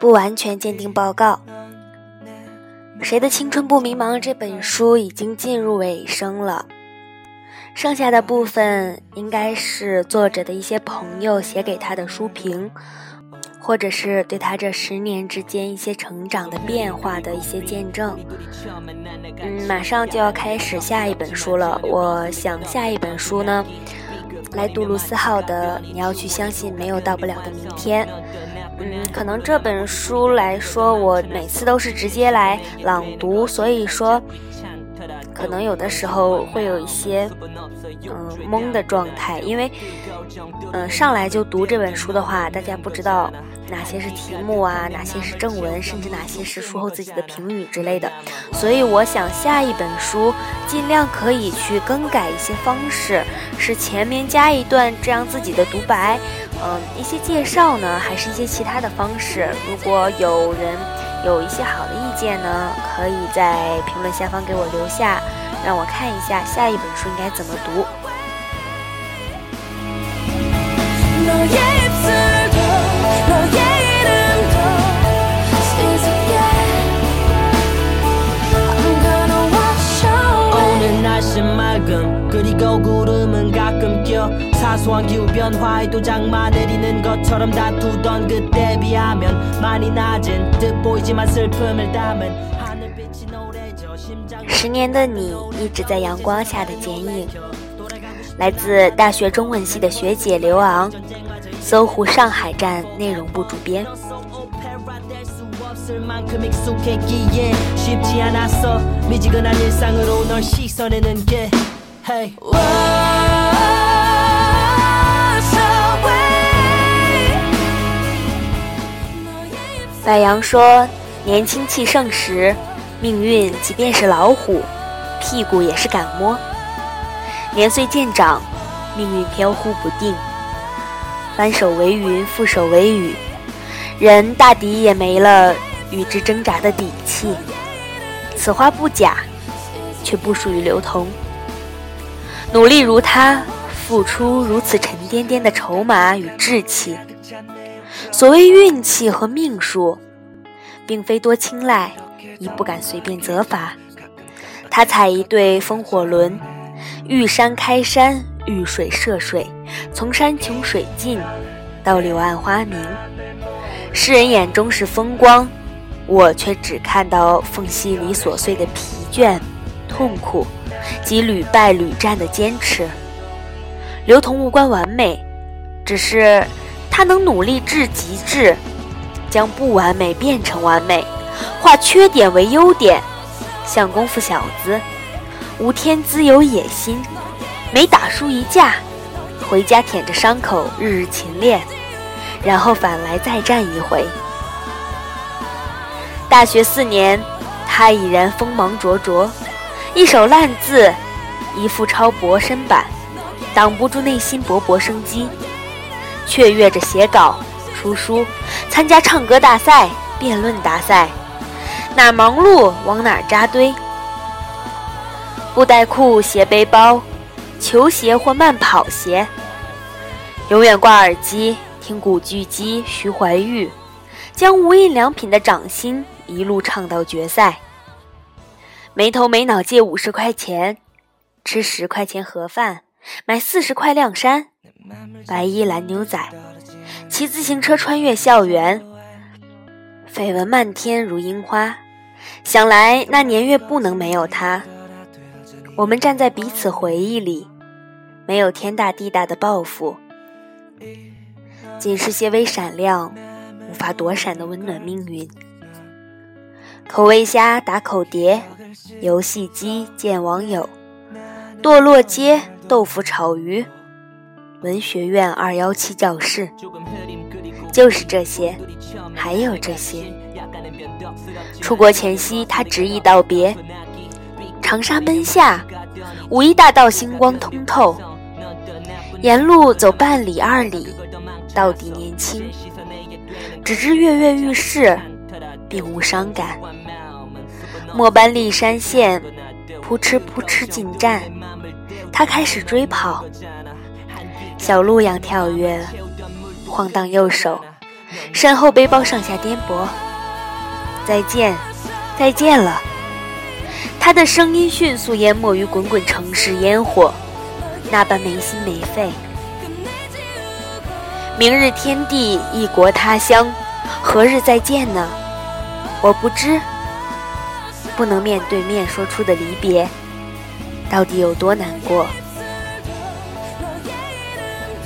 不完全鉴定报告。谁的青春不迷茫？这本书已经进入尾声了，剩下的部分应该是作者的一些朋友写给他的书评。或者是对他这十年之间一些成长的变化的一些见证。嗯，马上就要开始下一本书了。我想下一本书呢，来杜鲁斯号的《你要去相信没有到不了的明天》。嗯，可能这本书来说，我每次都是直接来朗读，所以说。可能有的时候会有一些嗯懵的状态，因为嗯上来就读这本书的话，大家不知道哪些是题目啊，哪些是正文，甚至哪些是书后自己的评语之类的。所以我想下一本书尽量可以去更改一些方式，是前面加一段这样自己的独白，嗯一些介绍呢，还是一些其他的方式。如果有人。有一些好的意见呢，可以在评论下方给我留下，让我看一下下一本书应该怎么读。十年的你一直在阳光下的剪影，来自大学中文系的学姐刘昂，搜狐上海站内容部主编。白杨说：“年轻气盛时，命运即便是老虎，屁股也是敢摸；年岁渐长，命运飘忽不定，翻手为云，覆手为雨，人大抵也没了与之挣扎的底气。此话不假，却不属于刘同。努力如他，付出如此沉甸甸的筹码与志气。”所谓运气和命数，并非多青睐，亦不敢随便责罚。他踩一对风火轮，遇山开山，遇水涉水，从山穷水尽到柳暗花明。世人眼中是风光，我却只看到缝隙里琐碎的疲倦、痛苦及屡败屡战的坚持。刘同无关完美，只是。他能努力至极致，将不完美变成完美，化缺点为优点，像功夫小子，无天资有野心，每打输一架，回家舔着伤口日日勤练，然后返来再战一回。大学四年，他已然锋芒灼灼，一手烂字，一副超薄身板，挡不住内心勃勃生机。雀跃着写稿、出书、参加唱歌大赛、辩论大赛，哪忙碌往哪扎堆。布袋裤、斜背包、球鞋或慢跑鞋，永远挂耳机听古巨基、徐怀钰，将无印良品的掌心一路唱到决赛。没头没脑借五十块钱，吃十块钱盒饭，买四十块亮衫。白衣蓝牛仔，骑自行车穿越校园，绯闻漫天如樱花。想来那年月不能没有他。我们站在彼此回忆里，没有天大地大的抱负，仅是些微闪亮，无法躲闪的温暖命运。口味虾打口碟，游戏机见网友，堕落街豆腐炒鱼。文学院二幺七教室，就是这些，还有这些。出国前夕，他执意道别。长沙奔夏，五一大道星光通透，沿路走半里二里，到底年轻。只知跃跃欲试，并无伤感。末班立山线，扑哧扑哧进站，他开始追跑，小鹿样跳跃，晃荡右手，身后背包上下颠簸。再见，再见了。他的声音迅速淹没于滚滚城市烟火，那般没心没肺。明日天地，异国他乡，何日再见呢？我不知。不能面对面说出的离别，到底有多难过？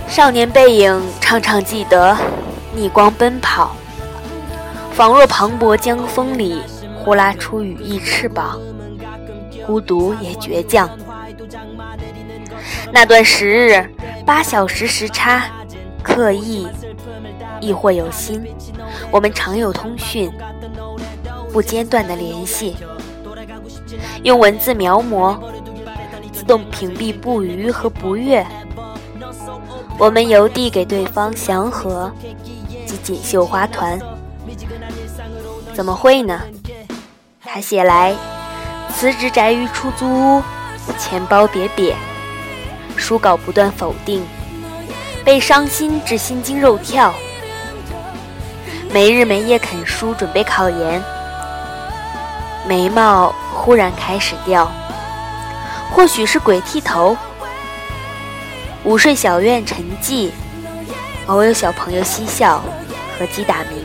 少年背影，常常记得，逆光奔跑，仿若磅礴江风里呼啦出羽翼翅膀，孤独也倔强。那段时日，八小时时差。刻意，亦或有心，我们常有通讯，不间断的联系，用文字描摹，自动屏蔽不愉和不悦。我们邮递给对方祥和及锦绣花团，怎么会呢？他写来，辞职宅于出租屋，钱包瘪瘪，书稿不断否定。被伤心至心惊肉跳，没日没夜啃书准备考研，眉毛忽然开始掉，或许是鬼剃头。午睡小院沉寂，偶有小朋友嬉笑和鸡打鸣。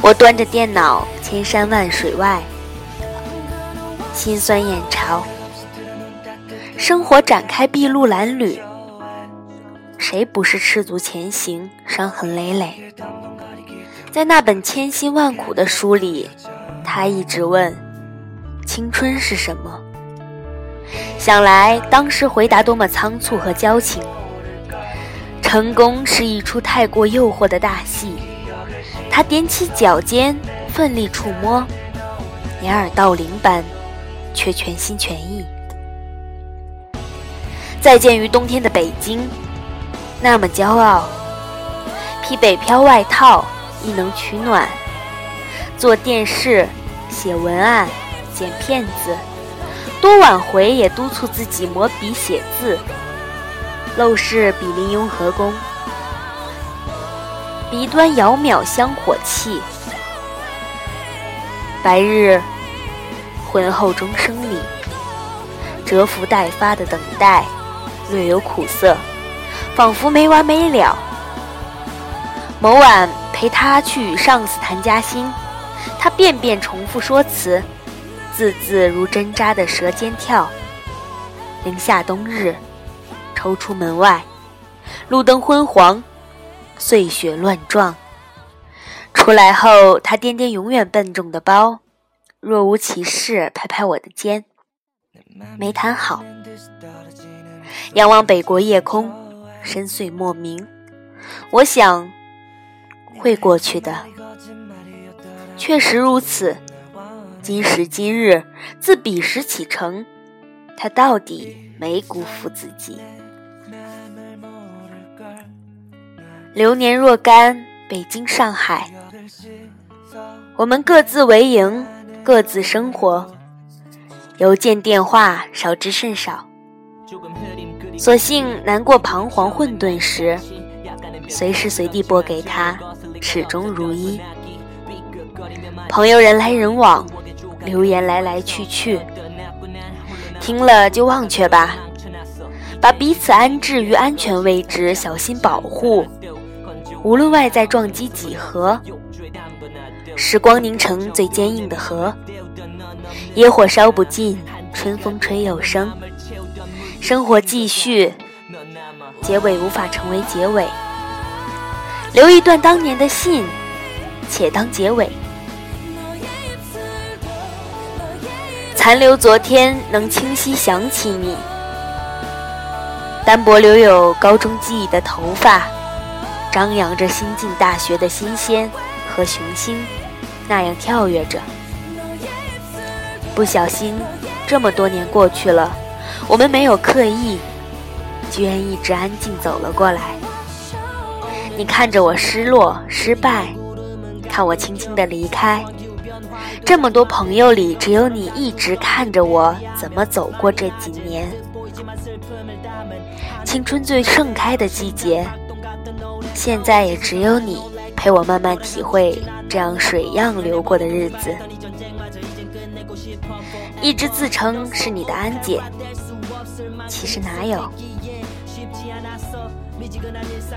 我端着电脑，千山万水外，心酸眼潮，生活展开筚路蓝缕。谁不是赤足前行，伤痕累累？在那本千辛万苦的书里，他一直问：“青春是什么？”想来当时回答多么仓促和矫情。成功是一出太过诱惑的大戏，他踮起脚尖，奋力触摸，掩耳盗铃般，却全心全意。再见于冬天的北京。那么骄傲，披北漂外套亦能取暖。做电视、写文案、剪片子，多晚回也督促自己磨笔写字。陋室比邻雍和宫，鼻端遥渺香火气。白日浑厚钟声里，蛰伏待发的等待，略有苦涩。仿佛没完没了。某晚陪他去与上司谈加薪，他遍遍重复说辞，字字如针扎的舌尖跳。零下冬日，抽出门外，路灯昏黄，碎雪乱撞。出来后，他掂掂永远笨重的包，若无其事拍拍我的肩，没谈好。仰望北国夜空。深邃莫名，我想会过去的。确实如此。今时今日，自彼时启程，他到底没辜负自己。流年若干，北京、上海，我们各自为营，各自生活，邮件、电话少之甚少。所幸难过、彷徨、混沌时，随时随地拨给他，始终如一。朋友人来人往，留言来来去去，听了就忘却吧，把彼此安置于安全位置，小心保护。无论外在撞击几何，时光凝成最坚硬的核，野火烧不尽，春风吹又生。生活继续，结尾无法成为结尾。留一段当年的信，且当结尾。残留昨天，能清晰想起你。单薄留有高中记忆的头发，张扬着新进大学的新鲜和雄心，那样跳跃着。不小心，这么多年过去了。我们没有刻意，居然一直安静走了过来。你看着我失落、失败，看我轻轻的离开。这么多朋友里，只有你一直看着我怎么走过这几年。青春最盛开的季节，现在也只有你陪我慢慢体会这样水样流过的日子。一直自称是你的安姐，其实哪有？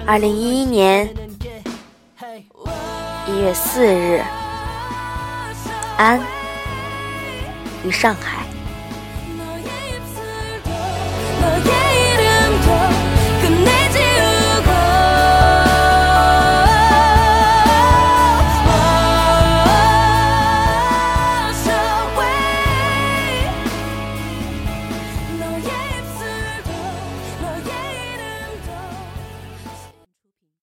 二零一一年一月四日，安于上海。